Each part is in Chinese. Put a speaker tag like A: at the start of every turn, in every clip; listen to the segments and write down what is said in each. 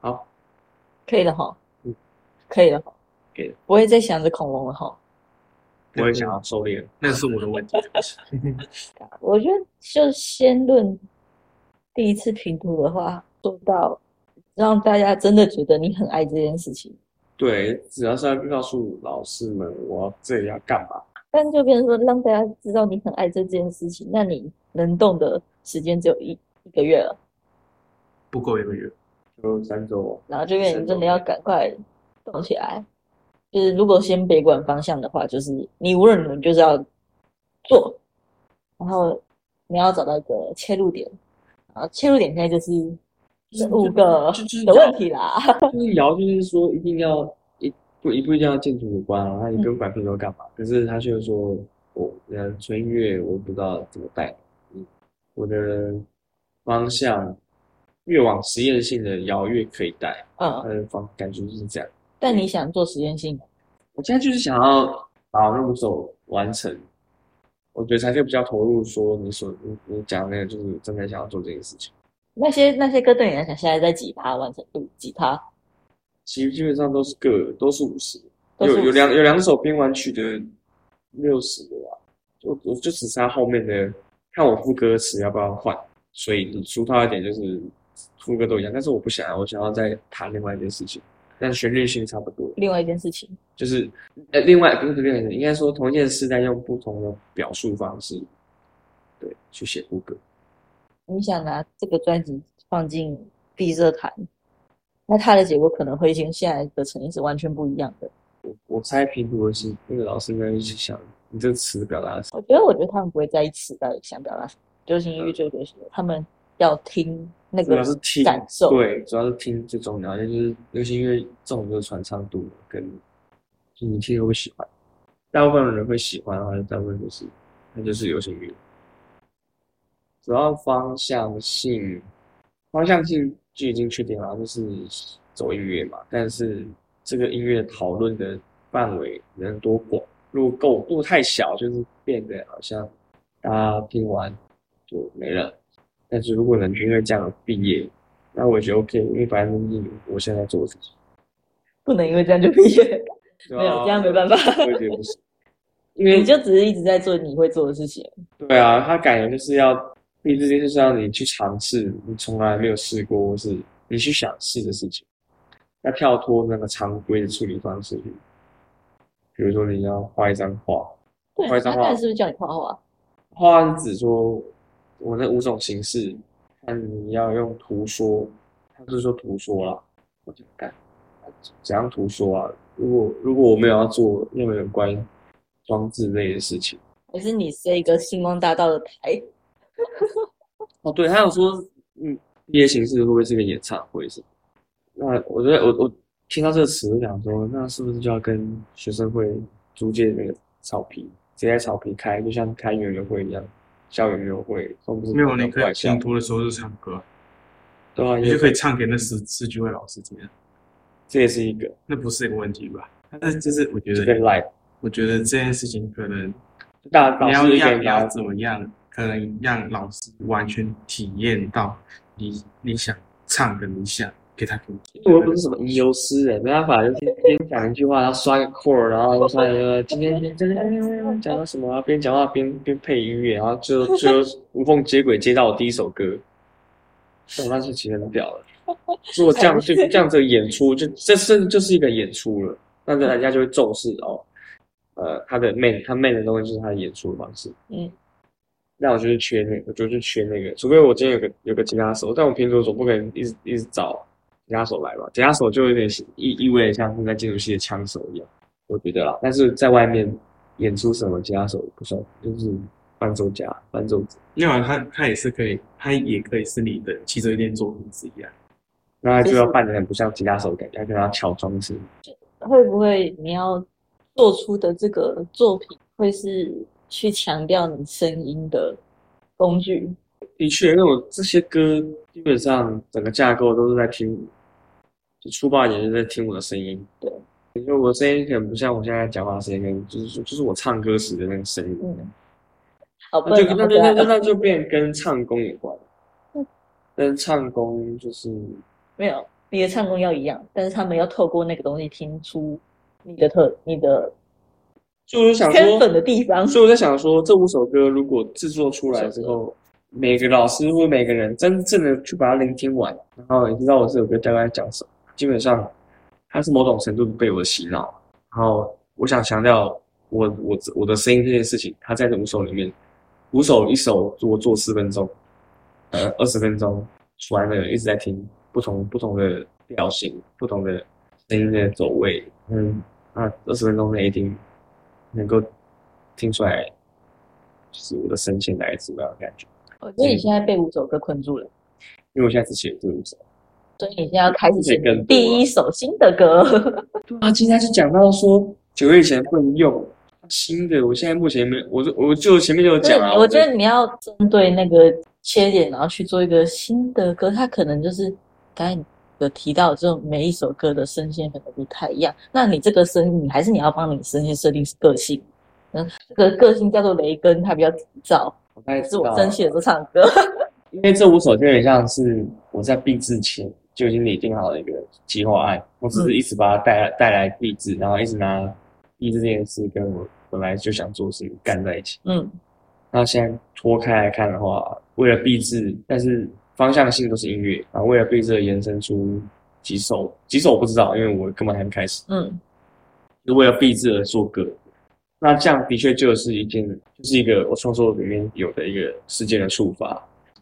A: 好，
B: 可以了哈。
A: 嗯，
B: 可以了。哈，
A: 可以了。
B: 不会再想着恐龙了哈。
A: 我也想要狩猎。了。
C: 那是我的问题。
B: 我觉得就先论第一次评图的话，做到让大家真的觉得你很爱这件事情，
A: 对，只要是要告诉老师们我这里要干嘛，
B: 但就变成说让大家知道你很爱这件事情，那你能动的时间只有一一个月了，
C: 不够一个月，
A: 就三周。
B: 然后就变成真的要赶快动起来。就是如果先别管方向的话，就是你无论如何就是要做，然后你要找到一个切入点，然后切入点现在就是这五个的问题啦。
A: 就是摇，就是说一定要一不一不一定要建筑有关啊，他也不用管平头干嘛。可是他就是说我呃纯音乐我不知道怎么带，嗯，我的方向越往实验性的摇越可以带，
B: 嗯，
A: 他的方感觉就是这样。
B: 但你想做实验性，
A: 我现在就是想要把那五首完成，我觉得才是比较投入。说你所你你讲的那个，就是真的想要做这件事情。
B: 那些那些歌对你来讲现在在几趴完成度？几趴？
A: 其实基本上都是个都是五十，有有两有两首编完曲的六十的吧，就我就只差后面的看我副歌词要不要换，所以你俗套一点就是副歌都一样，但是我不想要，我想要再谈另外一件事情，但旋律性差不多，
B: 另外一件事情，
A: 就是呃另外不是另外一件事，应该说同一件事，但用不同的表述方式，对，去写副歌。
B: 你想拿这个专辑放进闭塞弹，那它的结果可能会跟现在的成绩是完全不一样的。
A: 我我猜评估的是那个老师应该一起想你这个词表达的是
B: 我觉得，我觉得他们不会在意词到底想表达什么。流行音乐最流行的，他们要听那
A: 主要
B: 个
A: 是听
B: 感受。
A: 对，主要是听最重要，就是流行音乐这种就是传唱度跟就你听会不会喜欢，大部分人会喜欢的话，大部分就是那就是流行音乐。主要方向性，方向性就已经确定了，就是走音乐嘛。但是这个音乐讨论的范围能多广？如果够，如果太小，就是变得好像大家听完就没了。但是如果能因为这样毕业，那我也觉得 OK，因为反正是我现在做的事情，
B: 不能因为这样就毕业，
A: 对
B: 没有
A: 啊
B: 这样没办法。
A: 我得不是，因为
B: 你就只是一直在做你会做的事情。
A: 对啊，他感觉就是要毕这件事是让你去尝试你从来没有试过，或是你去想试的事情，要跳脱那个常规的处理方式。比如说你要画一张画，
B: 对，
A: 画一张画
B: 是不是叫你画画？
A: 画是指说我那五种形式，看你要用图说，他不是说图说啦，我就干怎样图说啊？如果如果我没有要做任何有关装置类的事情。
B: 还是你是一个星光大道的台？
A: 哦，对，他有说，嗯，毕业形式会不会是个演唱会什么？那我觉得我我听到这个词，我想说，那是不是就要跟学生会租借那个草皮，直接在草皮开，就像开园游会一样，校园游会，都不是
C: 没有，你可以
A: 外校
C: 拼，图的时候就唱歌，
A: 对啊，
C: 你就可以唱给那十十几位老师听，
A: 这也是一个，
C: 那不是一个问题吧？但是就是我觉得，我觉得这件事情可能
A: 大老
C: 你要让要怎么样，可能让老师完全体验到你你想唱的你想给他听。
A: 我又不是什么吟游诗人，没办法，就是边讲一句话，然后刷个 chord，然后刷一个今天今天讲到什么啊，边讲话边边配音乐，然后最后最后无缝接轨接到我第一首歌，哦，那是其实很屌了。如果这样就这样子的演出，就这甚至就是一个演出了，那人家就会重视哦，呃，他的 man 他 man 的东西就是他的演出的方式。
B: 嗯，
A: 那我就是缺那个，我就是缺那个，除非我今天有个有个吉他手，但我平时总不可能一直一直找吉他手来吧？吉他手就有点意意味像是在建筑系的枪手一样，我觉得啦。但是在外面演出什么吉他手不算，就是伴奏家、伴奏者，
C: 另外，他他也是可以，他也可以是你的其中一件作品之一啊。
A: 那就要扮得很不像吉他手的感觉，要跟他乔装是。
B: 会不会你要做出的这个作品会是去强调你声音的工具？
A: 的确，因为我这些歌基本上整个架构都是在听，就粗暴一点就是在听我的声音。
B: 对，
A: 因为我的声音可能不像我现在讲话的声音，跟就是说就是我唱歌时的那个声音。
B: 嗯，好
A: 那就，那就那就变跟唱功有关
B: 嗯，
A: 跟唱功就是
B: 没有，你的唱功要一样，但是他们要透过那个东西听出你的特、你的
A: 所以我就想
B: 圈粉，的地方。
A: 所以我在想说，这五首歌如果制作出来之后，每个老师或每个人真正的去把它聆听完，然后你知道我这首歌大概在讲什么，基本上它是某种程度被我洗脑。然后我想强调我我我的声音这件事情，它在这五首里面，五首一首我做四分钟，呃二十分钟，完了一直在听不同不同的调性、不同的声音的走位，嗯，那二十分钟内一定能够听出来，就是我的声线大概是什么样的感觉。
B: 我觉得你现在被五首歌困住了，
A: 因为我现在只写这五首。
B: 所以你现在要开始写第一首新的歌。
A: 啊，今天是讲到说九月以前不能用新的，我现在目前没，我就我就前面就有
B: 就是
A: 讲啊，
B: 我觉得你要针对那个缺点，然后去做一个新的歌，它可能就是刚才你有提到，这种每一首歌的声线可能不太一样。那你这个声，你还是你要帮你声线设定是个性。嗯，这个个性叫做雷根，他比较急躁，
A: 我
B: 是我
A: 道
B: 生气的时候唱歌。
A: 因为这五首就有点像是我在闭之前就已经拟定好了一个计划案，我只是一直把它带来带来闭制，然后一直拿闭制这件事跟我本来就想做的事情干在一起。
B: 嗯，
A: 那现在脱开来看的话，为了闭制，但是方向性都是音乐然后，为了闭制而延伸出几首，几首我不知道，因为我根本还没开始。
B: 嗯，
A: 是为了闭制而做歌。那这样的确就是一件，就是一个我创作里面有的一个事件的触发，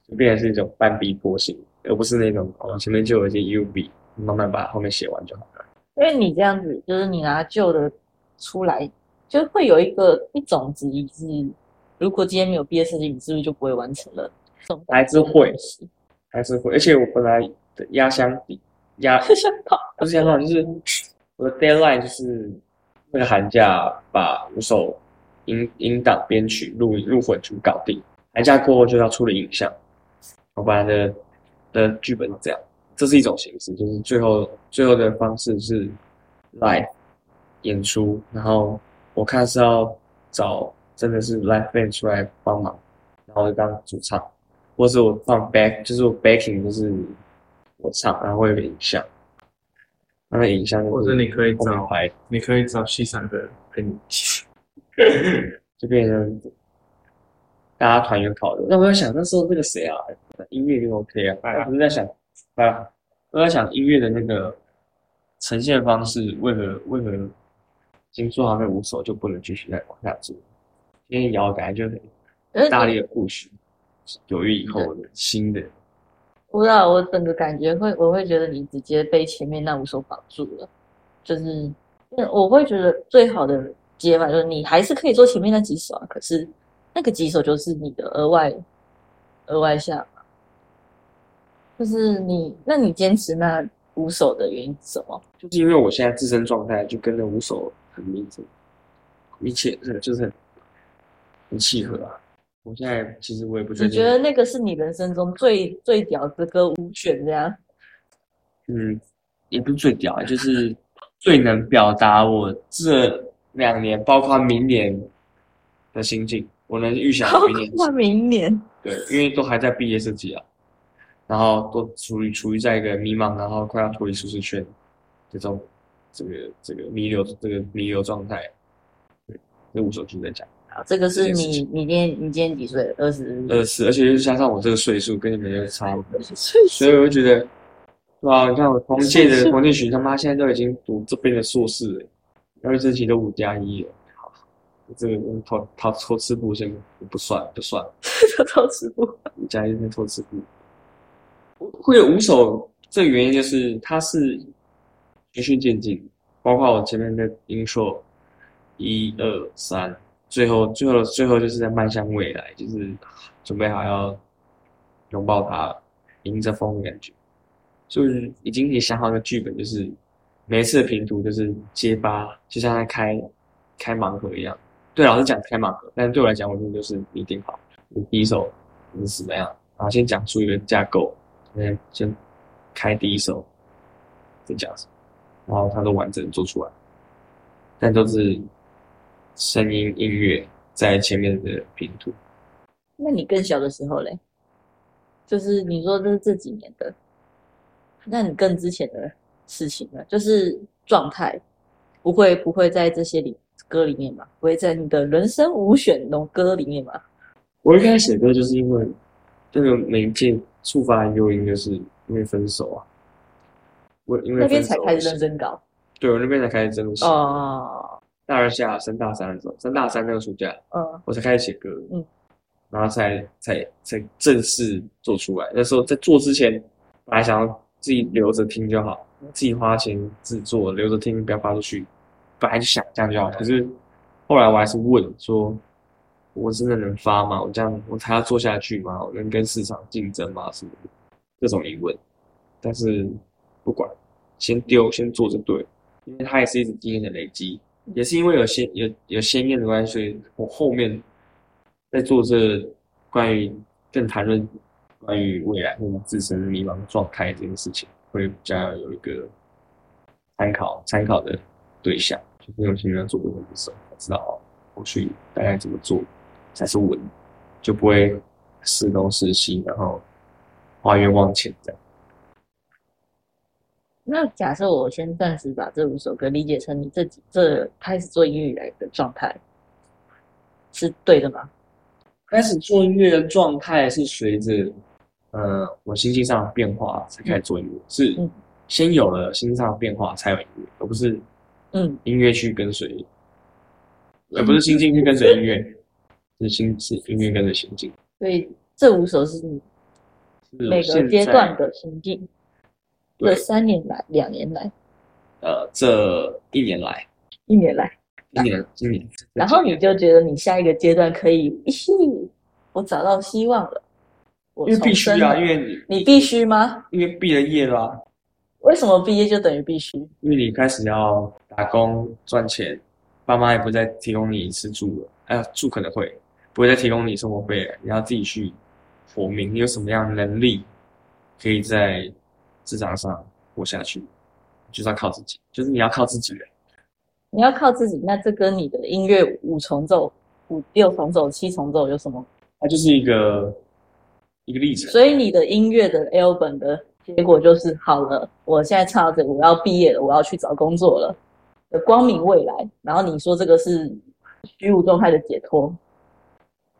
A: 就变成是一种半逼迫性，而不是那种哦前面就有一些 U B，慢慢把后面写完就好了。
B: 因为你这样子，就是你拿旧的出来，就会有一个一种质疑是，如果今天没有毕业设计，你是不是就不会完成了？
A: 还是会还是会，而且我本来的压箱底压
B: 想跑。
A: 不是压箱底，就是我的 deadline 就是那个寒假把五首音音档编曲录录混组搞定，寒假过后就要出了影像。我本来的的剧本是这样，这是一种形式，就是最后最后的方式是 live 演出，然后我看是要找真的是 live band 出来帮忙，然后就当主唱，或是我放 back，就是我 backing 就是我唱，然后会有个影像，那个影像
C: 或者你可以找你可以找西山的陪你。
A: 就变成大家团圆考的。那我在想那时候那个谁啊，音乐就 OK 啊，
C: 哎呀
A: 我就在想，啊，我在想音乐的那个呈现方式，为何为何已经做好那五首就不能继续再往下做？因为摇感觉就很大力的 push 九月以后的新的，
B: 不知道，我整个感觉会，我会觉得你直接被前面那五首绑住了，就是，我会觉得最好的解法就是你还是可以做前面那几首啊，可是那个几首就是你的额外额外项嘛，就是你，那你坚持那五首的原因是什么？
A: 就是因为我现在自身状态就跟那五首很密切，密切是就是很很契合啊。我现在其实我也不觉得，
B: 你觉得那个是你人生中最最屌的歌五选这样？
A: 嗯，也不是最屌啊，就是最能表达我这两年，包括明年的心境。我能预想明年
B: 明年
A: 对，因为都还在毕业设计啊，然后都处于处于在一个迷茫，然后快要脱离舒适圈这种这个这个弥留这个弥留状态。对，这五首就是在讲
B: 好，这个是你你今天你今天几岁？二十
A: 二十，而且又加上我这个岁数跟你们又差不多，
B: 岁
A: 所以我就觉得，哇，你看我同届的黄建群他妈现在都已经读这边的硕士了，然后这期都五加一了，好，这个偷偷偷吃布先不算不算，
B: 这都 吃布
A: 五加一是偷吃部。会有五首，这个原因就是它是循序渐进，包括我前面的音硕一二三，最后最后最后就是在迈向未来，就是准备好要拥抱它，迎着风的感觉。就是已经也想好一个剧本，就是每一次的拼图就是结巴，就像在开开盲盒一样。对老师讲开盲盒，但是对我来讲，我觉得就是一定好。你第一首你是怎么样，然后先讲出一个架构，先先开第一首，再讲什么，然后它都完整地做出来，但都是声音音乐在前面的拼图。
B: 那你更小的时候嘞？就是你说这是这几年的，那你更之前的事情呢？就是状态，不会不会在这些里歌里面嘛？不会在你的人生五选龙歌里面嘛？
A: 我一开始写歌就是因为这个媒介触发的诱因，就是因为分手啊。我因为
B: 那边才开始认真搞
A: 对我那边才开始真的写。
B: 哦，
A: 大二下升大三的时候，升大三那个暑假，
B: 嗯
A: 我才开始写歌，
B: 嗯，
A: 然后才才才正式做出来。那时候在做之前，本来想要自己留着听就好，自己花钱制作，留着听，不要发出去。本来就想这样就好，可是后来我还是问说，我真的能发吗？我这样我还要做下去吗？我能跟市场竞争吗？什么的这种疑问。但是不管，先丢先做就对，因为它也是一直经验的累积。也是因为有先有有先验的关系，所以我后面在做这关于更谈论关于未来或者自身迷茫状态这件事情，会比较有一个参考参考的对象，就是有些人做过的时候，才知道哦，后续大概怎么做才是稳，就不会时东时西，然后花冤枉钱这样。
B: 那假设我先暂时把这五首歌理解成你这几这开始做音乐以来的状态，是对的吗？
A: 开始做音乐的状态是随着呃我心境上的变化才开始做音乐，是
B: 嗯
A: 先有了心境上的变化才有音乐，而不是
B: 嗯
A: 音乐去跟随，而不是心境去跟随音乐，是心是音乐跟着心境。
B: 所以这五首是你每个阶段的心境。这三年来、两年来、
A: 呃这一年来，
B: 一年来，
A: 一年今年，
B: 然后你就觉得你下一个阶段可以，咦，我找到希望了，我
A: 因为必须啊，因为你
B: 你必须吗？
A: 因为毕了业了啊、
B: 为什么毕业就等于必须？
A: 因为你开始要打工赚钱，爸妈也不再提供你吃住了，哎、住可能会不会再提供你生活费了，你要自己去活命。你有什么样的能力可以在市场上活下去？就是要靠自己，就是你要靠自己人。
B: 你要靠自己，那这跟你的音乐五重奏、五六重奏、七重奏有什么？
A: 它就是一个一个例子。
B: 所以你的音乐的 album 的结果就是好了，我现在唱到这个，我要毕业了，我要去找工作了，的光明未来。然后你说这个是虚无状态的解脱，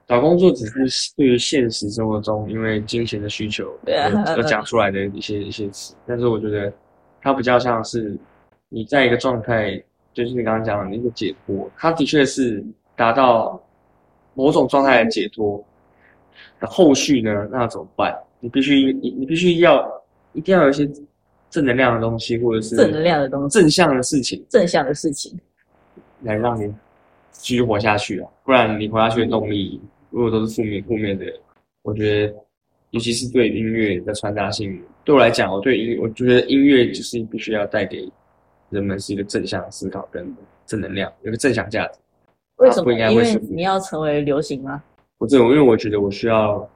A: 找工作只是对于现实生活中因为金钱的需求 而讲出来的一些一些词，但是我觉得它比较像是你在一个状态，就是你刚刚讲的那个解脱，它的确是达到某种状态的解脱。那后续呢？那怎么办？你必须你你必须要一定要有一些正能量的东西，或者是
B: 正能量的东西，
A: 正向的事情，
B: 正向的事情。
A: 来让你继续活下去啊！不然你活下去的动力，如果都是负面负面的，我觉得，尤其是对音乐的传达性，对我来讲，我对音，我觉得音乐就是必须要带给人们是一个正向思考跟正能量，有个正向价值。
B: 为什么？
A: 不应该
B: 因为你要成为流行吗？
A: 我这种，因为我觉得我需要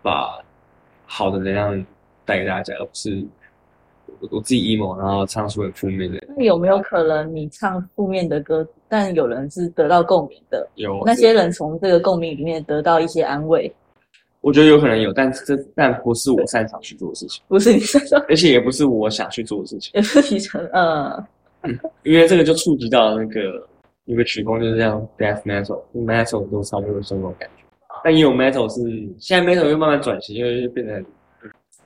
A: 把好的能量带给大家，而不是我我自己 emo，然后唱出很负面的。
B: 那有没有可能你唱负面的歌，但有人是得到共鸣的？
A: 有
B: 那些人从这个共鸣里面得到一些安慰，
A: 我觉得有可能有，但这但不是我擅长去做的事情。
B: 不是你擅长，
A: 而且也不是我想去做的事情，
B: 也不是你成呃，
A: 因为这个就触及到那个有个曲风就是这样，death metal，metal 都差不多是这种感觉。但也有 metal 是现在 metal 又慢慢转型，因为变得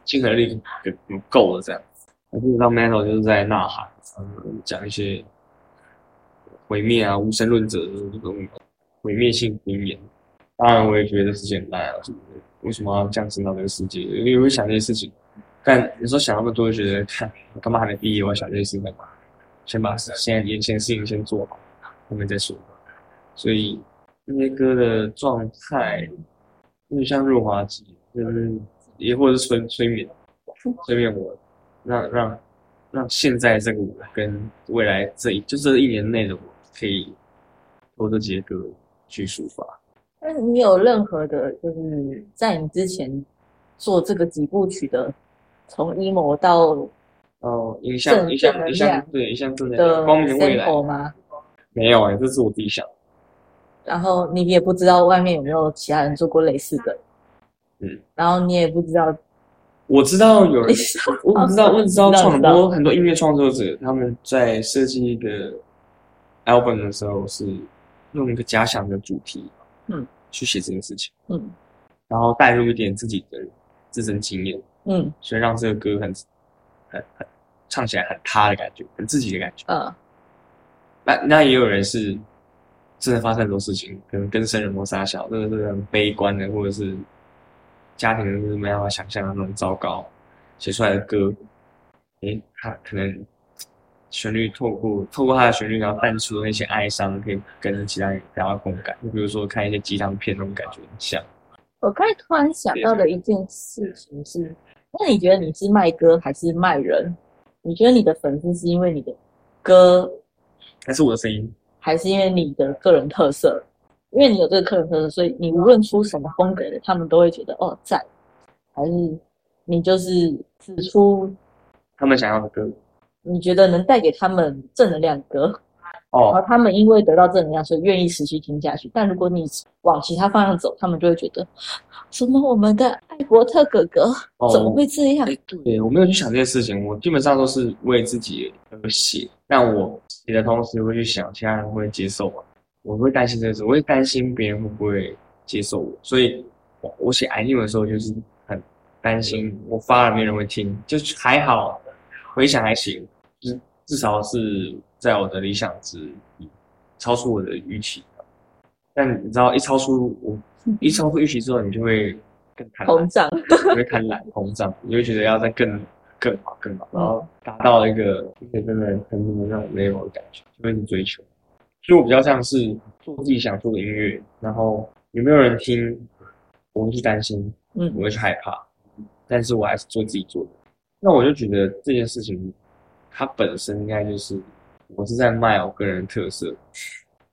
A: 亲和力不够了这样。我不知道 metal 就是在呐喊，嗯，讲一些毁灭啊、无神论者这种毁灭性名言。当然，我也觉得是简单啊，为什么要降生到这个世界？因为会想这些事情。但有时候想那么多，就觉得看干嘛还没毕业，我要想这些事情干嘛？先把现在眼前的事情先做好，后面再说。所以那些歌的状态，有点像润滑剂，就是也或者是催催眠，催眠我，让让让现在这个我跟未来这一就这一年内的我，可以透过这些歌去抒发。
B: 那你有任何的，就是在你之前做这个几部曲的，从 emo 到
A: 哦，影响
B: 正
A: 影响
B: 正能
A: 影响
B: 量
A: 对影响正能
B: 的
A: 量，光明的未来
B: 吗？
A: 没有哎、这是我自己想的。
B: 然后你也不知道外面有没有其他人做过类似的，
A: 嗯，
B: 然后你也不知道
A: 我知道有人我我知道，我只知道创很多很多音乐创作者，他们在设计一个 album 的时候是用一个假想的主题，
B: 嗯，
A: 去写这件事情，
B: 嗯。
A: 然后带入一点自己的自身经验，
B: 嗯。
A: 所以让这个歌很很很唱起来很他的感觉，很自己的感觉。
B: 嗯。
A: 那那也有人是真的发生很多事情，可能跟生人摩擦小，真的是很悲观的，或者是家庭就是没办法想象的那种糟糕，写出来的歌，诶，他可能旋律透过透过他的旋律，然后淡出那些哀伤，可以跟其他人得到共感。就比如说看一些鸡汤片那种感觉很像。
B: 我刚才突然想到的一件事情是，那你觉得你是卖歌还是卖人？你觉得你的粉丝是因为你的歌，
A: 还是我的声音，
B: 还是因为你的个人特色？因为你有这个客人特色，所以你无论出什么风格的，他们都会觉得哦赞，还是你就是指出
A: 他们想要的歌，
B: 你觉得能带给他们正能量的歌，然后
A: 哦，
B: 他们因为得到正能量，所以愿意持续听下去。但如果你往其他方向走，他们就会觉得，什么我们的艾伯特哥哥
A: 哦
B: 怎么会这样？
A: 哎，对，我没有去想这些事情，我基本上都是为自己而写，但我写的同时会去想其他人会接受吗？我会担心这个事，我会担心别人会不会接受我，所以我我写 i n 的时候就是很担心我发了没人会听，就是还好，回想还行，就是至少是在我的理想值超出我的预期，但你知道一超出我一超出预期之后，你就会更贪婪
B: 膨。胀，
A: 你会贪婪膨胀，你会觉得要再更更好更好，然后达到一个一个真的很那种 level 的感觉，就会去追求。所以我比较像是做自己想做的音乐，然后有没有人听，我会去担心，
B: 嗯
A: 我会去害怕，但是我还是做自己做的。那我就觉得这件事情，它本身应该就是我是在卖我个人的特色，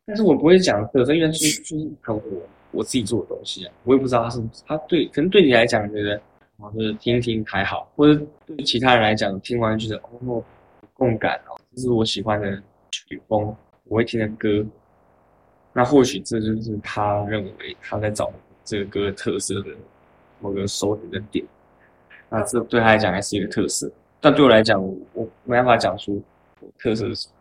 A: 但是我不会讲特色，因为就是就是很我我自己做的东西啊，我也不知道它是它对，可能对你来讲觉得哦就是听听还好，或者对其他人来讲听完觉得哦有共感哦，这是我喜欢的曲风，我会听的歌，那或许这就是他认为他在找这个歌特色的某个收点的点，那这对他来讲还是一个特色，但对我来讲，我我没办法讲出特色是什么，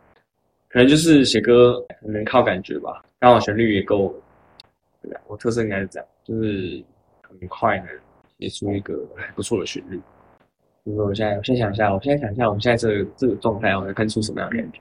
A: 可能就是写歌可能靠感觉吧，刚好旋律也够，对啊，我特色应该是这样，就是很快的写出一个还不错的旋律。就是我现在，我先想一下，我现在想一下，我们现在这个这个状态，我能看出什么样的感觉？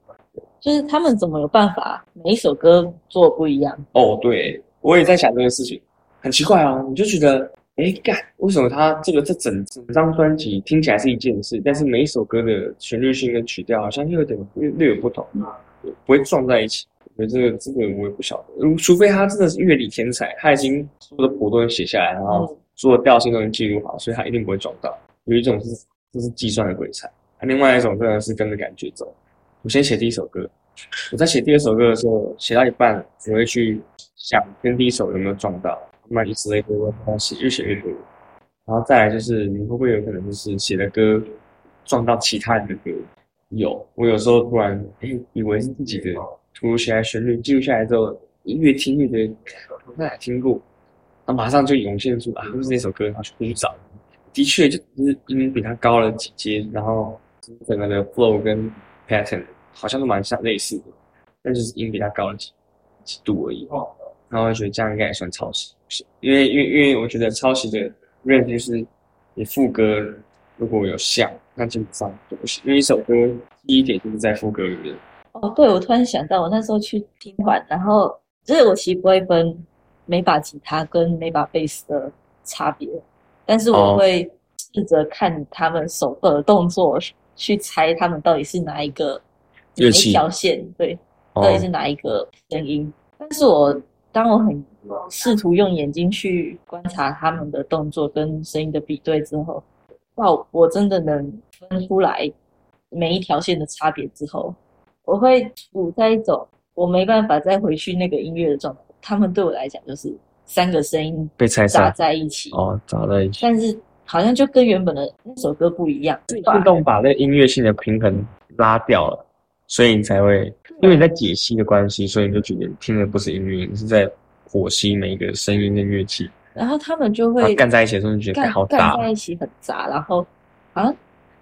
B: 就是他们怎么有办法每一首歌做不一样？
A: 哦，对，我也在想这个事情，很奇怪啊，你就觉得，哎，干，为什么他这个这整整张专辑听起来是一件事，但是每一首歌的旋律性跟曲调好像又有点略略有不同，不会撞在一起。我觉得这个这个我也不晓得，如除非他真的是乐理天才，他已经所有的谱都能写下来，然后所有调性都能记录好，所以他一定不会撞到。有一种是这是计算的鬼才，啊，另外一种真的是跟着感觉走。我先写第一首歌，我在写第二首歌的时候，写到一半，我会去想跟第一首有没有撞到，慢慢以此类推，我慢慢写，越写越多。然后再来就是，你会不会有可能就是写的歌撞到其他人的歌？有，我有时候突然诶以为是自己的，突如其来旋律记录下来之后，越听越觉得我在哪听过，然后马上就涌现出啊，就是那首歌，然后去去找。的确，就只是音比它高了几阶，然后整个的 flow 跟 pattern 好像都蛮像类似的，但就是音比它高了几几度而已。然后我觉得这样应该也算抄袭，因为因为因为我觉得抄袭的 range 就是你副歌如果有像，那基本上都不行，因为一首歌第一点就是在副歌里面。
B: 哦，对，我突然想到，我那时候去听完，然后就是我其实不会分每把吉他跟每把贝斯的差别，但是我
A: 哦
B: 会试着看他们手的动作，去猜他们到底是哪一个哪一条线，对，
A: 哦
B: 到底是哪一个声音。但是我当我很试图用眼睛去观察他们的动作跟声音的比对之后，哇，我真的能分出来每一条线的差别之后，我会处在一种我没办法再回去那个音乐的状态。他们对我来讲就是三个声音
A: 被拆
B: 杂
A: 散
B: 在一起，
A: 哦，砸在一起。
B: 但是好像就跟原本的那首歌不一样。
A: 自动把那音乐性的平衡拉掉了，所以你才会，因为你在解析的关系，所以你就觉得听的不是音乐，你是在剖析每一个声音跟乐器，
B: 然后他们就会
A: 干在一起的时候，你就觉得好大
B: 干，在一起很杂，然后好像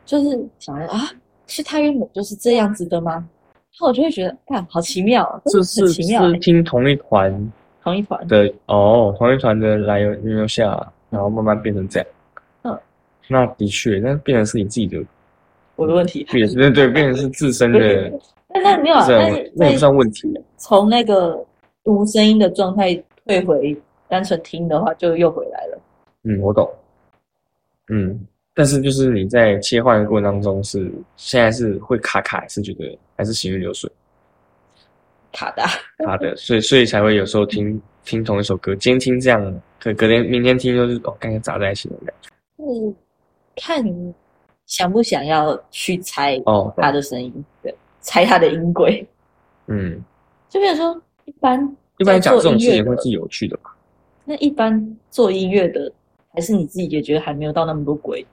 B: 就是想着啊，是他原本就是这样子的吗？然后我就会觉得，干好奇妙哦，真
A: 是
B: 很奇妙欸
A: 是听同一团
B: 同一团，
A: 的哦，同一团的来由留下，然后慢慢变成这样。
B: 嗯，
A: 那的确，那变成是你自己的，
B: 我的问题。
A: 也是对，变成是自身的，
B: 但那没有啊，
A: 那也不
B: 在
A: 算问题。
B: 从那个无声音的状态退回单纯听的话，就又回来了。
A: 嗯，我懂。嗯，但是就是你在切换的过程当中是现在是会卡卡，还是觉得还是行云流水
B: 卡的，
A: 卡的，所以所以才会有时候听听同一首歌，今天听这样，可隔天明天听就是哦，刚刚砸在一起的感觉。
B: 就是看你想不想要去猜
A: 哦，
B: 他的声音，对，猜他的音轨。
A: 嗯，
B: 就比如说，一般
A: 一般讲这种事情会是有趣的吧？
B: 那一般做音乐的，还是你自己也觉得还没有到那么多鬼。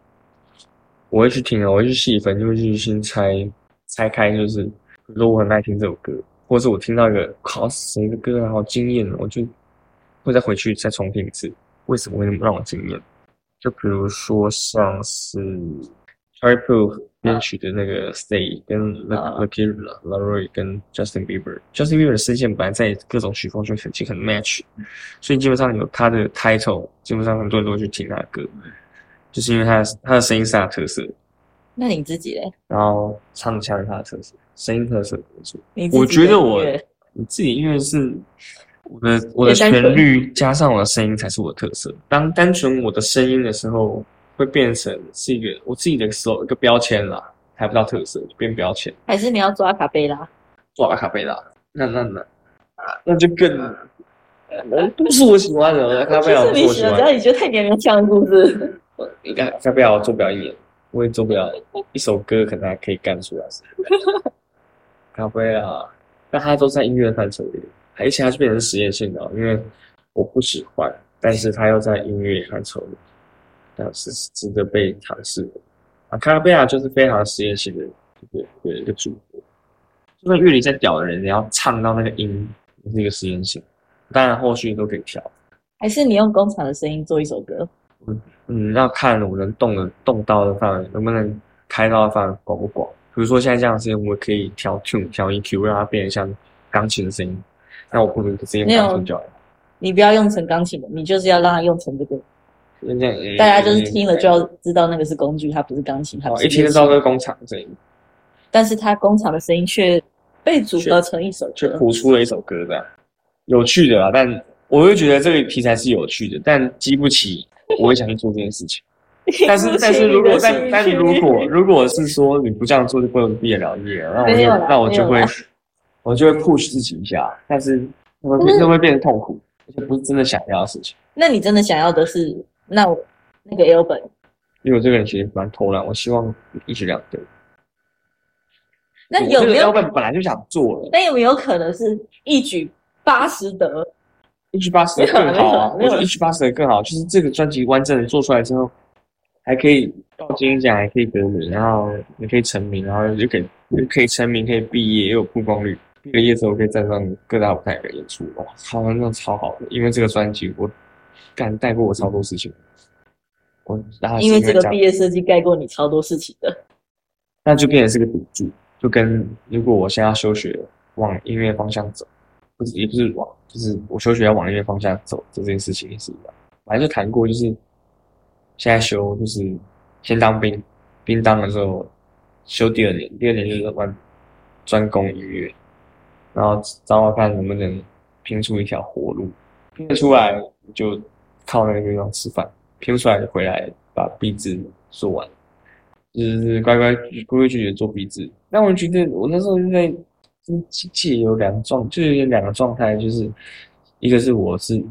A: 我会去听啊，我会去细分，就会去先拆拆开，就是比如说我很爱听这首歌，或者是我听到一个靠谁的歌啊，好惊艳哦，我就会再回去再重听一次，为什么会那么让我惊艳？就比如说像是 Charlie Puth 编曲的那个 Stay，跟那
B: 啊
A: Lucky Laroi 跟 Justin Bieber，Justin Bieber 的声线本来在各种曲风就很很 match，所以基本上有他的 title，基本上很多人都会去听他的歌，就是因为他的他的声音是他的特色。
B: 那你自己嘞？
A: 然后唱腔是他的特色，声音特色没错。我觉得我你自己音乐是我的我的旋律加上我的声音才是我的特色。当单纯我的声音的时候，会变成是一个我自己的手一个标签啦，还不到特色，就变标签。
B: 还是你要抓卡贝拉？
A: 做阿卡贝拉，那那那那就更呃不是我喜欢的，阿卡贝拉不是我喜欢
B: 你喜欢，只要你觉得太娘娘腔的故事，
A: 我。应该阿卡贝拉我做不了一年，我也做不了一首歌，可能还可以干出来。卡贝拉，但它都在音乐范畴里，而且它是变成实验性的哦，因为我不喜欢，但是它又在音乐范畴里，那是值得被尝试的。啊，卡拉贝亚就是非常实验性的一个一个一个组合，就算乐理再屌的人，你要唱到那个音，也是一个实验性。当然后续都可以调，
B: 还是你用工厂的声音做一首歌？
A: 嗯，要看我能动的动到的范围能不能开到的范围广不广。比如说现在这样的声音，我可以调 tune 调 EQ，让它变得像钢琴的声音。那我不如直接用钢琴就好了。
B: 你不要用成钢琴的，你就是要让它用成这个。大家就是听了就要知道那个是工具，它不是钢琴，它不
A: 哦，
B: 是
A: 一听就
B: 乐器
A: 知道是工厂的声音，
B: 但是它工厂的声音却被组合成一首
A: 就
B: 歌。
A: 谱出了一首歌这样，有趣的啦。但我会觉得这个题材是有趣的，但激不起我会想去做这件事情。但是，但是如果但但如果如果是说你不这样做就不能毕业了业，那我就那我就会我就会 push 自己一下，但是那会变那会变得痛苦，而且不是真的想要的事情。
B: 那你真的想要的是那我那个 L 本？
A: 因为我这个人其实蛮偷懒，我希望一举两得。
B: 那有没有？
A: 本本来就想做了，
B: 那有没有可能是一举八十得？
A: 一举八十得更好啊！我
B: 没有没有
A: 觉得一举八十得更好，就是这个专辑完整的做出来之后，还可以到金奖，还可以得名，然后也可以成名，然后就可以就可以成名，可以毕业，又有曝光率。毕了业之后可以站上各大舞台的演出，哇，超那种超好的！因为这个专辑，我干带过我超多事情。我
B: 因为这个毕业设计盖过你超多事情的。
A: 那就变成是个赌注，就跟如果我现在要休学，往音乐方向走，不是也不是往，就是我休学要往音乐方向走这件事情也是一样。反正就谈过，就是现在休就是先当兵，兵当了之后休第二年，第二年就是专专攻音乐，然后找找看能不能拼出一条活路，拼得出来就靠那个地方吃饭，拼不出来就回来把壁纸做完。就是乖乖规规矩矩做笔制。但我觉得我那时候就在就是借有两个状，就是有两个状态，就是一个是我是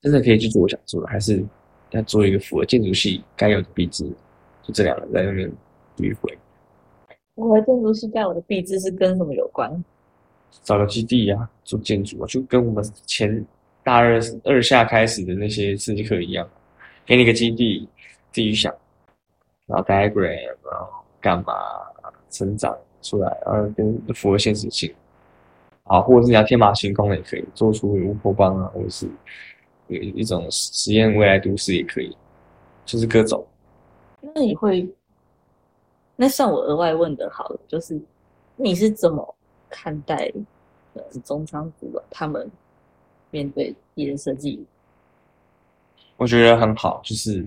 A: 真的可以去做我想做的，还是要做一个符合建筑系该有的壁纸，就这两个在那边迂回。
B: 我和建筑系该有的壁纸是跟什么有关？
A: 找个基地啊，做建筑啊，就跟我们前大二二下开始的那些设计课一样，给你个基地，自己想，然后 diagram，然后干嘛成长出来，然后跟符合现实性，啊，或者是你要天马行空的也可以，做出乌托邦啊，或者是有一种实验未来都市也可以，就是各种。
B: 那你会，那算我额外问的好了，就是你是怎么看待呃中仓组的他们面对艺人设计？
A: 我觉得很好，就是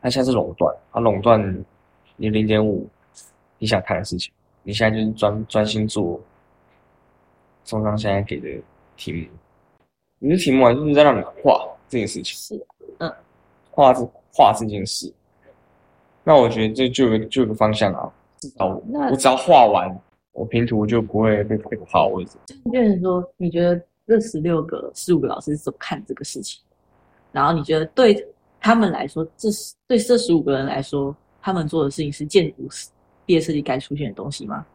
A: 他现在是垄断，他垄断你零点五你想看的事情，你现在就是专专心做中仓现在给的题目，你的题目啊就是在让你画这件事情，
B: 是，嗯，
A: 画这画这件事，那我觉得这就有个就有个方向啊，至少我
B: 那
A: 我只要画完，我拼图就不会被被跑或者
B: 就是说，你觉得这十六个、十五个老师是怎么看这个事情？然后你觉得对他们来说，这是对这十五个人来说，他们做的事情是建筑毕业设计该出现的东西吗？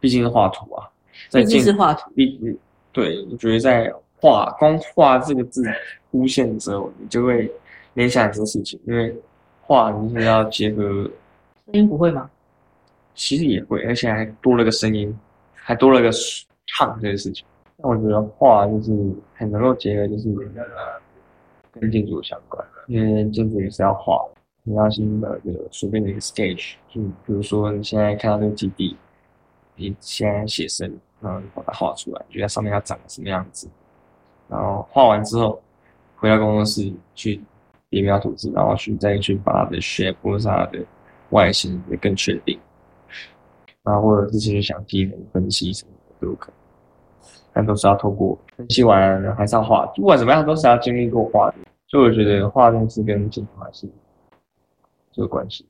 A: 毕竟是画图啊，在
B: 毕竟是画图，
A: 你你对，我觉得在画光画这个字出现之后，你就会联想很多事情，因为画你是要结合，
B: 声音不会吗？
A: 其实也会，而且还多了个声音，还多了个唱这个事情。那我觉得画就是很能够结合，就是跟建筑相关，因为建筑也是要画，你要先把这个随便的一个 sketch，就比如说你现在看到这个基地，你现在写生，然后把它画出来，你觉得上面要长什么样子，然后画完之后回到工作室去叠描图纸，然后去再去把它的 shape 或者它的外形也更确定，然后或者是去想机能分析什么都有可能。但都是要透过分析完，还是要画。不管怎么样，都是要经历过画的。所以我觉得画东西跟建筑还是有关系，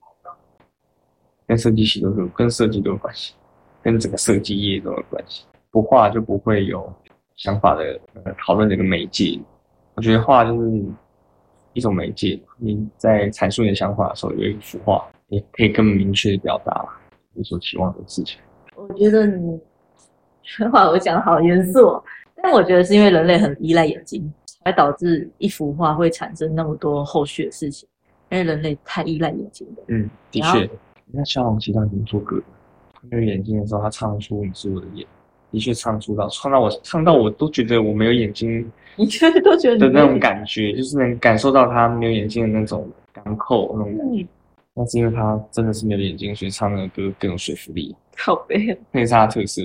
A: 跟设计系都有，跟设计都有关系，跟整个设计业都有关系。不画就不会有想法的呃讨论的一个媒介。我觉得画就是一种媒介，你在阐述你的想法的时候，有一幅画，你可以更明确的表达你所期望的事情。
B: 我觉得你这 话我讲的好严肃哦，但我觉得是因为人类很依赖眼睛，才导致一幅画会产生那么多后续的事情，因为人类太依赖眼睛了。
A: 嗯，的确，那萧煌奇他已经做歌没有眼睛的时候，他唱出你是我的眼，的确唱出到唱到我唱到我都觉得我没有眼睛
B: 你觉得都觉得
A: 的那种感觉，就是能感受到他没有眼睛的那种港口那种感觉。
B: 嗯
A: 那是因为他真的是没有眼睛，所以唱那个歌更有说服力，
B: 靠背，
A: 那也是他的特色。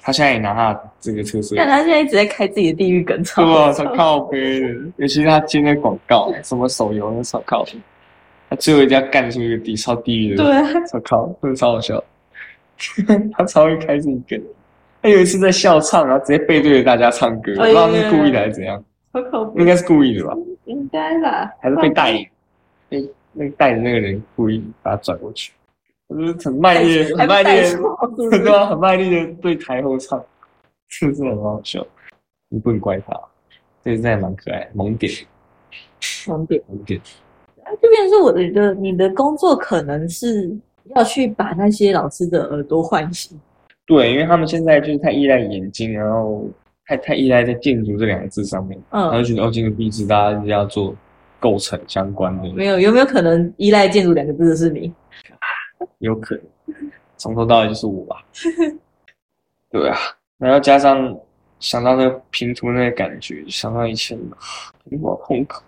A: 他现在也拿他这个特色，
B: 但他现在一直在开自己的地狱梗，超
A: 对啊，
B: 超
A: 超靠背的，尤其是他接那广告，什么手游那超靠背，他最后一定要干出一个地超地狱的，
B: 对啊，
A: 超靠，真的超好笑。他超会开这个梗，他有一次在笑唱，然后直接背对着大家唱歌，不
B: 哎
A: 知道是故意的还是怎样，
B: 超靠背，
A: 应该是故意的吧？
B: 应该吧？
A: 还是被带引？被那个带着那个人故意把他转过去，就是很卖力、很卖力的，对啊，很卖力的对台后唱，是不是很好笑？你不能怪他，这个真的蛮可爱的，萌点，
B: 萌点。
A: 萌点。
B: 就变成说，我觉得你的工作可能是要去把那些老师的耳朵唤醒。
A: 对，因为他们现在就是太依赖眼睛，然后太太依赖在建筑这两个字上面，嗯然后觉得哦，建筑壁纸大家是要做构成相关的，
B: 没有，有没有可能依赖建筑两个字的是你？
A: 有可能，从头到尾就是我吧。对啊，然后加上想到那个拼图那个感觉，想到以前拼图好痛苦。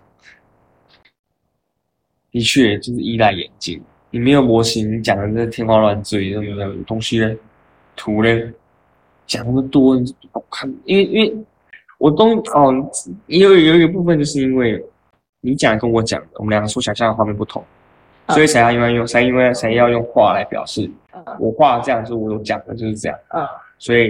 A: 的确，就是依赖眼睛。你没有模型，你讲的那天花乱坠，那么有东西嘞，图嘞，讲那么多，你不看，因为因为我都哦，也有有一个部分，就是因为你讲跟我讲的，我们两个所想象的画面不同，所以才要因为用才因为才要用画来表示。
B: 嗯。
A: 我画这样，就是我讲的就是这样，
B: 嗯，
A: 所以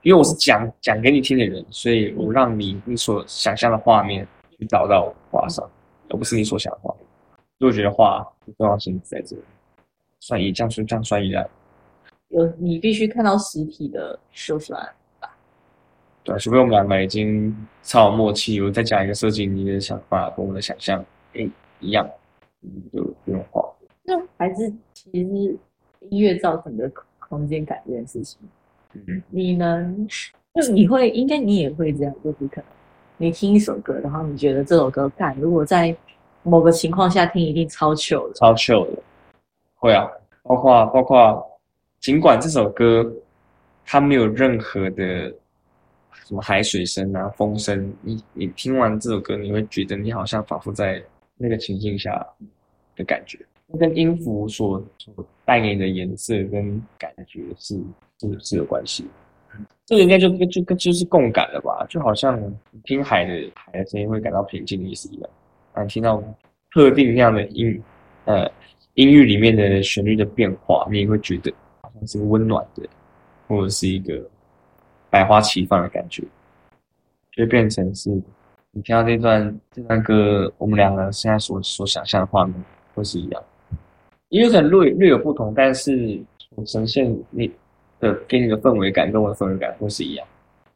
A: 因为我是讲讲给你听的人，所以我让你你所想象的画面去导到画上，而不是你所想的画面。所以我觉得画重要性在这里，算一这样算这样算依赖，
B: 有你必须看到实体的秀出来。
A: 对啊，除非我们两个已经超有默契，我再加一个设计你的想法跟我的想象，诶一样，嗯就不用画。
B: 那还是其实音乐造成的空间感这件事情，
A: 嗯，
B: 你能，就你会，应该你也会这样，就是可能你听一首歌，然后你觉得这首歌干，如果在某个情况下听，一定超糗的。
A: 超 chill 的，会啊，包括包括，尽管这首歌它没有任何的什么海水声啊、风声，你你听完这首歌，你会觉得你好像仿佛在那个情境下的感觉，跟音符所所带给你的颜色跟感觉是是是有关系。这个应该就就就就是共感了吧，就好像听海的海的声音会感到平静的意思一样，啊，听到特定那样的音，呃，音域里面的旋律的变化，你会觉得好像是温暖的，或者是一个百花齐放的感觉，就变成是你听到这段这段歌，我们两个现在所所想象的画面会是一样，也有可能略略有不同，但是我呈现你的给你的氛围感跟我的氛围感会是一样。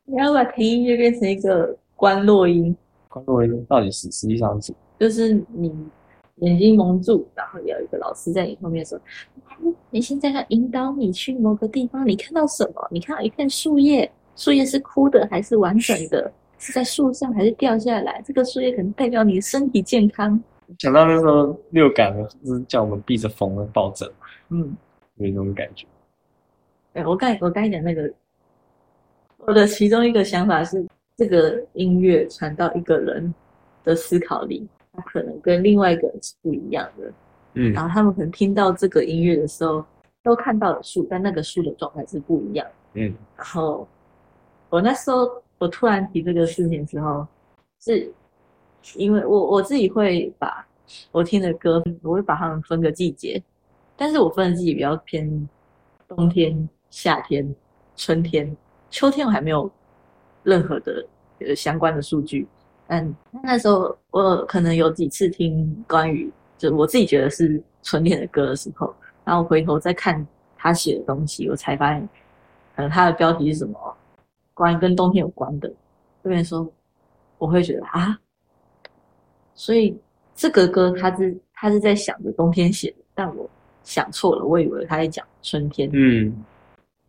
B: 你要把听音乐变成一个关落音，
A: 关落音到底是实际上是
B: 就是你眼睛蒙住，然后有一个老师在你后面说：“你现在要引导你去某个地方，你看到什么？你看到一片树叶，树叶是枯的还是完整的？是在树上还是掉下来？这个树叶可能代表你身体健康。
A: 想到那时候六感就是叫我们闭着缝的抱枕，”
B: 嗯，
A: 有那种感觉。
B: 对我刚我刚才讲那个，我的其中一个想法是，这个音乐传到一个人的思考里，他可能跟另外一个人是不一样的。
A: 嗯
B: 然后他们可能听到这个音乐的时候，都看到了树，但那个树的状态是不一样。
A: 嗯
B: 然后我那时候我突然提这个事情之后，是因为我我自己会把我听的歌，我会把它们分个季节，但是我分的季节比较偏冬天、夏天、春天、秋天，我还没有任何的呃相关的数据。嗯，那时候我可能有几次听关于就我自己觉得是春天的歌的时候，然后回头再看他写的东西，我才发现，可能他的标题是什么，关于跟冬天有关的。这边说，我会觉得啊，所以这个歌他是他是在想着冬天写的，但我想错了，我以为他在讲春天。
A: 嗯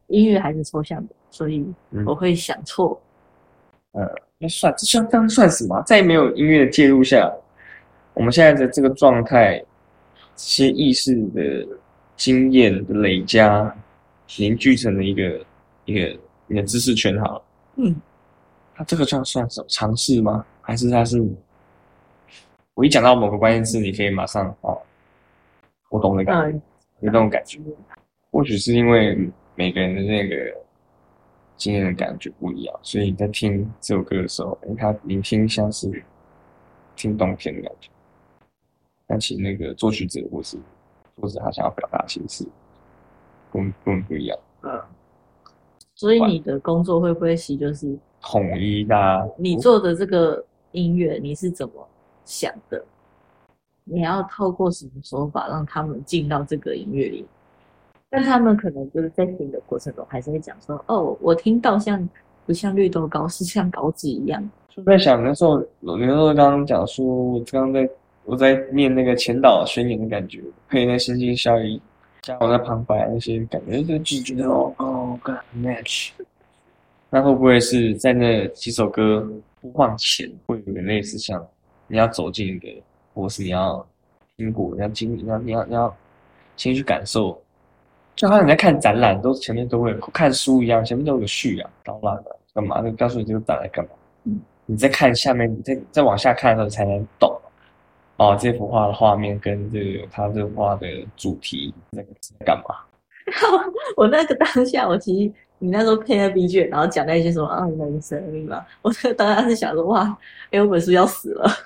B: 音乐还是抽象的，所以
A: 嗯
B: 我会想错。
A: 呃那算这算算什么？在没有音乐的介入下，我们现在的这个状态，这些意识的经验的累加，凝聚成了一个一个你的知识圈好了。
B: 嗯，
A: 他这个算算什么尝试吗？还是它是我一讲到某个关键字，你可以马上哦，我懂的感觉，
B: 嗯，
A: 有那种感觉。或许是因为每个人的那个经验的感觉不一样，所以你在听这首歌的时候，诶，它聆听像是听冬天的感觉，但其实那个作曲者或是作者他想要表达，其实是跟跟我们不一样，
B: 嗯，所以你的工作会不会是就是
A: 统一大家
B: 你做的这个音乐你是怎么想的？你要透过什么手法让他们进到这个音乐里？但他们可能就是在听的过程中，还是会讲说：“哦，我听到像不像绿豆糕，是像稿纸一样。
A: 就在想那时候，我那时候刚刚讲说，我刚刚在我在念那个前导宣言的感觉，配那心经效应，加我在旁白那些感觉，就就觉得哦哦，God match。那会不会是在那几首歌播放前，会有点类似像你要走进一个，或是你要听过，你要经历，你要你要你要先去感受，就好像你在看展览，都前面都会有看书一样，前面都有序啊，导览啊，干嘛？那告诉你这个展览干嘛？嗯你在看下面，你再再往下看的时候，你才能懂哦，这幅画的画面跟这个他这幅画的主题在在干嘛？”
B: 我那个当下，我其实你那时候配那 B 卷，然后讲那些什么啊人生密码，我那个当下是想说：“哇，哎，我本书要死了。”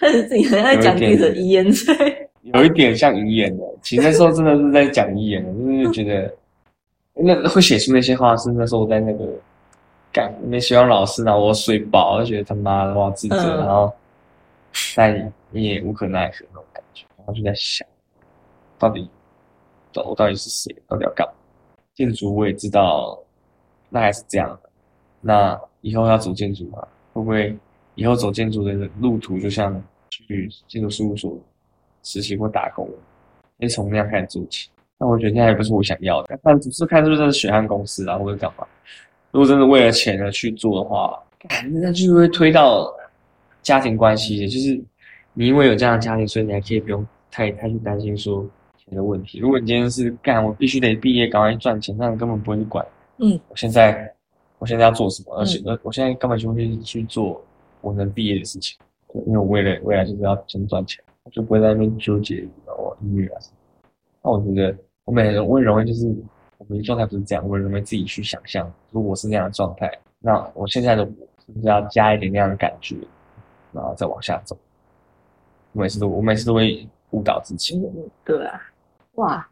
B: 他是自己很在讲自己的遗言对。
A: 有一点像遗言的，其实那时候真的是在讲遗言的，就是 觉得那会写出那些话是那时候在那个干那希望老师然后我睡饱，就觉得他妈的哇自责，
B: 嗯
A: 然后但你也无可奈何那种感觉，然后就在想，到底我到底是谁，到底要干嘛？建筑我也知道，大概是这样的，那以后要走建筑吗？会不会以后走建筑的路途就像去建筑事务所实习或打工，先从那样开始做起？那我觉得那也不是我想要的。但只是看是不是血汗公司啊，或者干嘛？如果真的为了钱而去做的话，那就会推到家庭关系，就是你因为有这样的家庭，所以你还可以不用太太去担心说钱的问题。如果你今天是干，我必须得毕业赶快赚钱，那你根本不会去管。
B: 嗯，
A: 我现在我现在要做什么，而且我我现在根本就会去做我能毕业的事情，对，因为我为了未来就是要先赚钱，我就不会在那边纠结我音乐啊什么。那我觉得我每我很容易就是我们的状态不是这样，我很容易自己去想象，如果我是那样的状态，那我现在的我是不是要加一点那样的感觉，然后再往下走？我每次都我每次都会误导自己，
B: 嗯对啊，哇，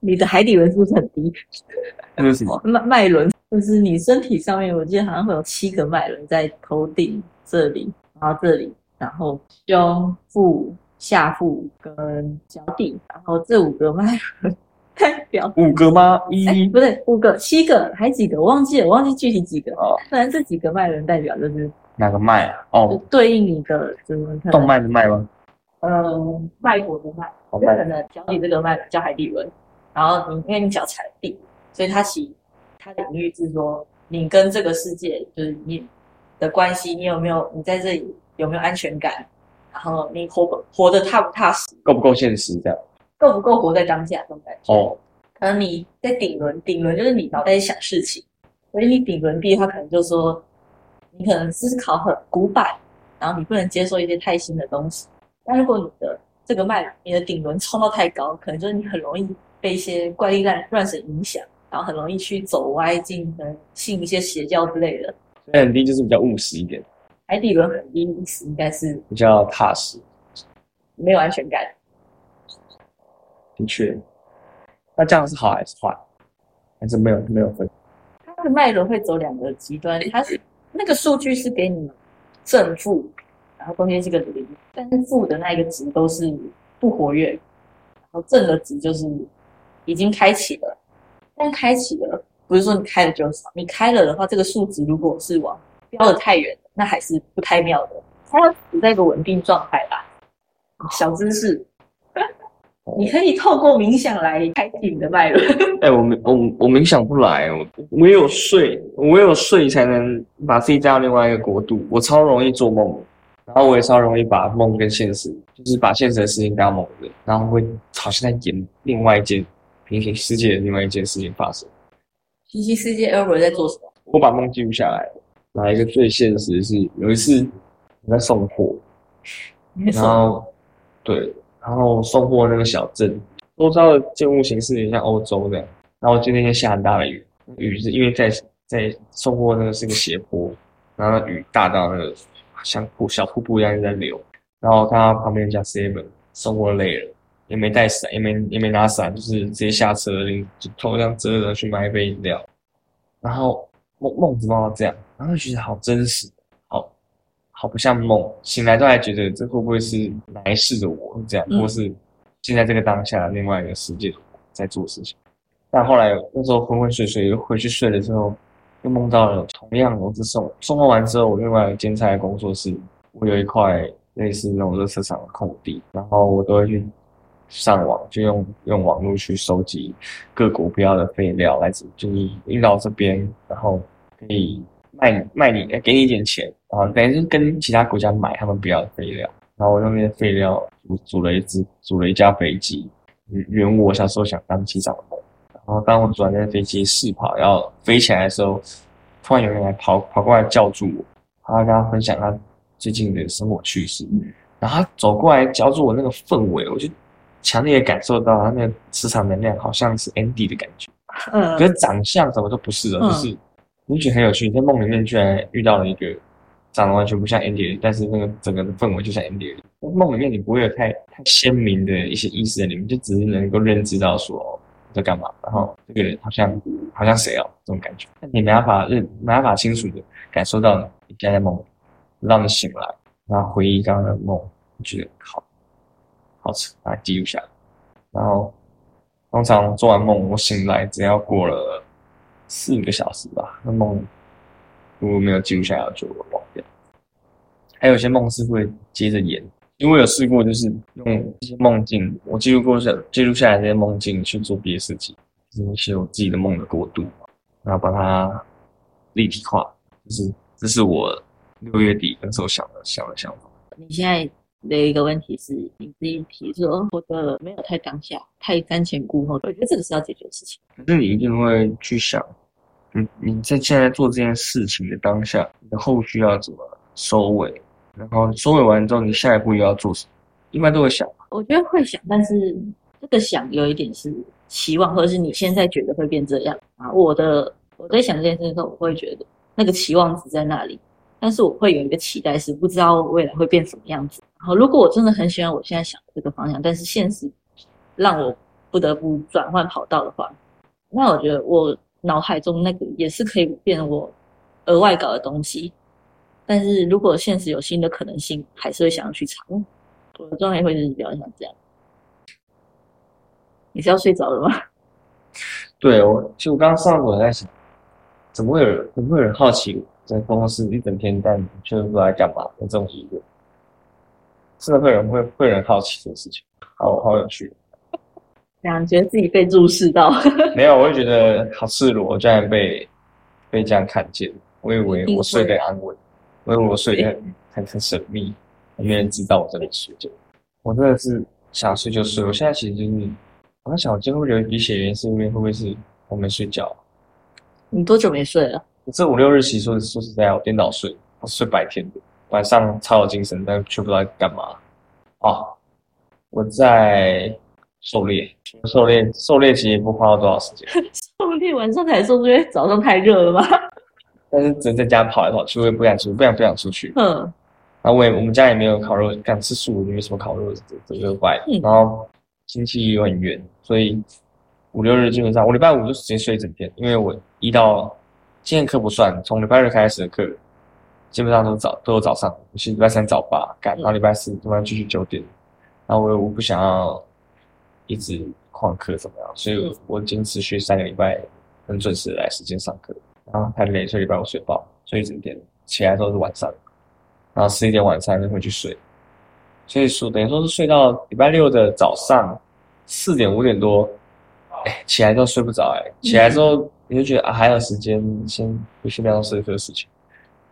B: 你的海底轮是不是很低？
A: 那是什么？
B: 脉脉轮就是你身体上面，我记得好像会有七个脉轮在头顶这里，然后这里，然后胸、腹、下腹跟脚底，然后这五个脉轮代表。
A: 五个吗？
B: 一，
A: 一
B: 不对，五个、七个，还几个？我忘记了，我忘记具体几个。
A: 哦，
B: 反正这几个脉轮代表就是
A: 哪个脉啊？
B: 就
A: 哦，
B: 对应你的就是可能
A: 动脉的脉吗？
B: 呃脉搏的脉，
A: 好
B: 就可能脚底这个脉轮叫海底轮，然后你因为你脚踩地，所以它其它的隐喻是说你跟这个世界就是你的关系，你有没有你在这里有没有安全感，然后你活不活得踏不踏实，
A: 够不够现实？这样
B: 够不够活在当下这种感觉。
A: 哦，
B: 可能你在顶轮，顶轮就是你脑袋在想事情，所以你顶轮低的话，可能就是说你可能思考很古板，然后你不能接受一些太新的东西。但如果你的这个脉，你的顶轮冲到太高，可能就是你很容易被一些怪力乱乱神影响，然后很容易去走歪进，可能信一些邪教之类的。
A: 所以很低就是比较务实一点，
B: 海底轮很低，意思应该是
A: 比较踏实。
B: 没有安全感。
A: 的确，那这样是好还是坏？还是没有没有分？
B: 它的脉轮会走两个极端，它是那个数据是给你正负，然后中间是个零，但是负的那一个值都是不活跃，然后正的值就是已经开启了，但开启了不是说你开了就少，你开了的话，这个数值如果是往标的太远，那还是不太妙的，它要处在一个稳定状态吧。小知识，你可以透过冥想来开启你的脉轮。
A: 哎、我冥我我冥想不来，我我有睡，我有睡才能把自己带到另外一个国度。我超容易做梦，然后我也超容易把梦跟现实，就是把现实的事情当梦的，然后会好像在演另外一件平行世界的另外一件事情发生。
B: 平行世界 Elroy 在做什么？
A: 我把梦记录下来，哪一个最现实的是有一次我在送货，然后对，然后送货那个小镇，周遭的建物形式有点像欧洲的。然后今天天下很大的雨，雨是因为在在送货那个是个斜坡，然后雨大到那个像瀑小瀑布一样在流。然后看到旁边一家 seven 生活累了，也没带伞，也没也没拿伞，就是直接下车拎就头这样遮着去买一杯饮料。然后梦梦怎么到这样？然后就觉得好真实，好好不像梦。醒来都还觉得这会不会是来世的我这样，
B: 嗯
A: 或是现在这个当下另外一个世界在做事情。但后来那时候昏昏睡睡，又回去睡了之后，又梦到了同样我是送送货完之后，我另外兼差的工作室，我有一块类似那种热车场的空地，然后我都会去上网，就用用网络去收集各国不要的废料，来自就是运到这边，然后可以卖卖你，给你一点钱，然后等于是跟其他国家买他们不要的废料，然后我用那些废料组组了一只组了一架飞机，圆我小时候想当机长的。然后当我转在飞机试跑要飞起来的时候，突然有人来跑跑过来叫住我，他跟他分享他最近的生活趣事。然后他走过来叫住我那个氛围，我就强烈的感受到他那个磁场能量好像是 Andy 的感觉，
B: 嗯
A: 可是长相什么都不是的，
B: 嗯
A: 就是你觉得很有趣，你在梦里面居然遇到了一个长得完全不像 Andy 但是那个整个的氛围就像 Andy 的人。梦里面你不会有太太鲜明的一些意识在里面，就只是能够认知到说在干嘛，然后这个人好像好像谁哦这种感觉，但你没办法认没办法清楚的感受到你现在在梦，让你醒来，然后回忆刚刚的梦，你觉得好好吃，把它记录下来，然后通常做完梦，我醒来只要过了四个小时吧，那梦如果没有记录下来，就忘掉。还有些梦是会接着演，因为我有试过，就是用这些梦境，我记录过下记录下来这些梦境去做别的事情，就是一些我自己的梦的国度，然后把它立体化。就是这是我六月底那时候想的想的想法。
B: 你现在的一个问题是，你自己提说我的没有太当下，太瞻前顾后，我觉得这个是要解决的事情。
A: 可是你一定会去想，你你在现在做这件事情的当下，你的后续要怎么收尾，然后收尾完之后，你下一步又要做什么？一般都会想。
B: 我觉得会想，但是这个想有一点是期望，或者是你现在觉得会变这样啊。我的我在想这件事的时候，我会觉得那个期望值在那里，但是我会有一个期待，是不知道未来会变什么样子。然后如果我真的很喜欢我现在想的这个方向，但是现实让我不得不转换跑道的话，那我觉得我脑海中那个也是可以变我额外搞的东西。但是如果现实有新的可能性，还是会想要去尝。我的状态会是比较像这样。你是要睡着了吗？
A: 对我，其实我刚刚上午在想，怎么会有人怎么会有人好奇我在公司一整天，但却不知道在干嘛？有这种疑问，真的会有人会会有人好奇这个事情，好好有趣。
B: 这样觉得自己被注视到，
A: 没有，我会觉得好赤裸，我居然被被这样看见。我以为我睡得安稳，我以为我睡得很很很神秘，没人知道我在那里睡觉。我真的是想睡就睡。我现在其实就是，我在想，我今天会流鼻血，原因是因为会不会是我没睡觉？
B: 你多久没睡了？
A: 这五六日其实说说实在，我颠倒睡，我睡白天的，晚上超有精神，但却不知道干嘛。啊，我在狩猎，狩猎，狩猎其实也不花多少时间，
B: 狩猎晚上才说，因为早上太热了吗？
A: 但是只能在家跑来跑去，我也不敢出，不想不想出去。
B: 嗯，
A: 然后我也我们家也没有烤肉，敢吃素，也没什么烤肉这这个怪。
B: 嗯。
A: 然后亲戚又很远，所以五六日基本上我礼拜五就直接睡一整天，因为我一到今天课不算，从礼拜日开始的课基本上都早都有早上，我是礼拜三早八赶，然后礼拜四他妈继续九点，然后我我不想要一直旷课怎么样，所以我已经持续三个礼拜很准时来时间上课，然后太累，所以礼拜五睡饱，睡一整天，起来都是晚上。然后十一点晚上就回去睡，所以说等于说是睡到礼拜六的早上四点五点多，哎，起来都睡不着，哎，起来之后你就觉得啊还有时间，先回去晾睡个事情，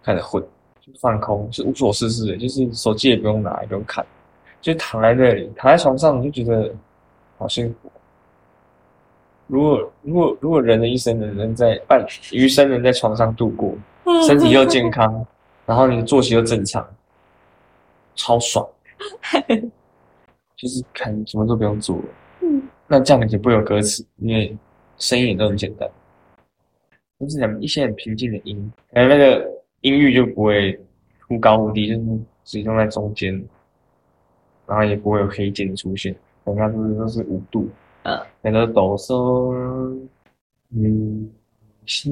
A: 开始混，就放空，就无所事事，就是手机也不用拿，也不用看，就躺在那里，躺在床上你就觉得好幸福。如果如果如果人的一生能能在半余生能在床上度过，身体又健康，然后你的作息又正常，超爽。就是看什么都不用做，
B: 嗯，
A: 那这样也不会有歌词，因为声音也都很简单，就是讲一些很平静的音，然后那个音域就不会忽高忽低，就是集中在中间，然后也不会有黑键出现，人家都是都是五度，那个哆嗦嗯西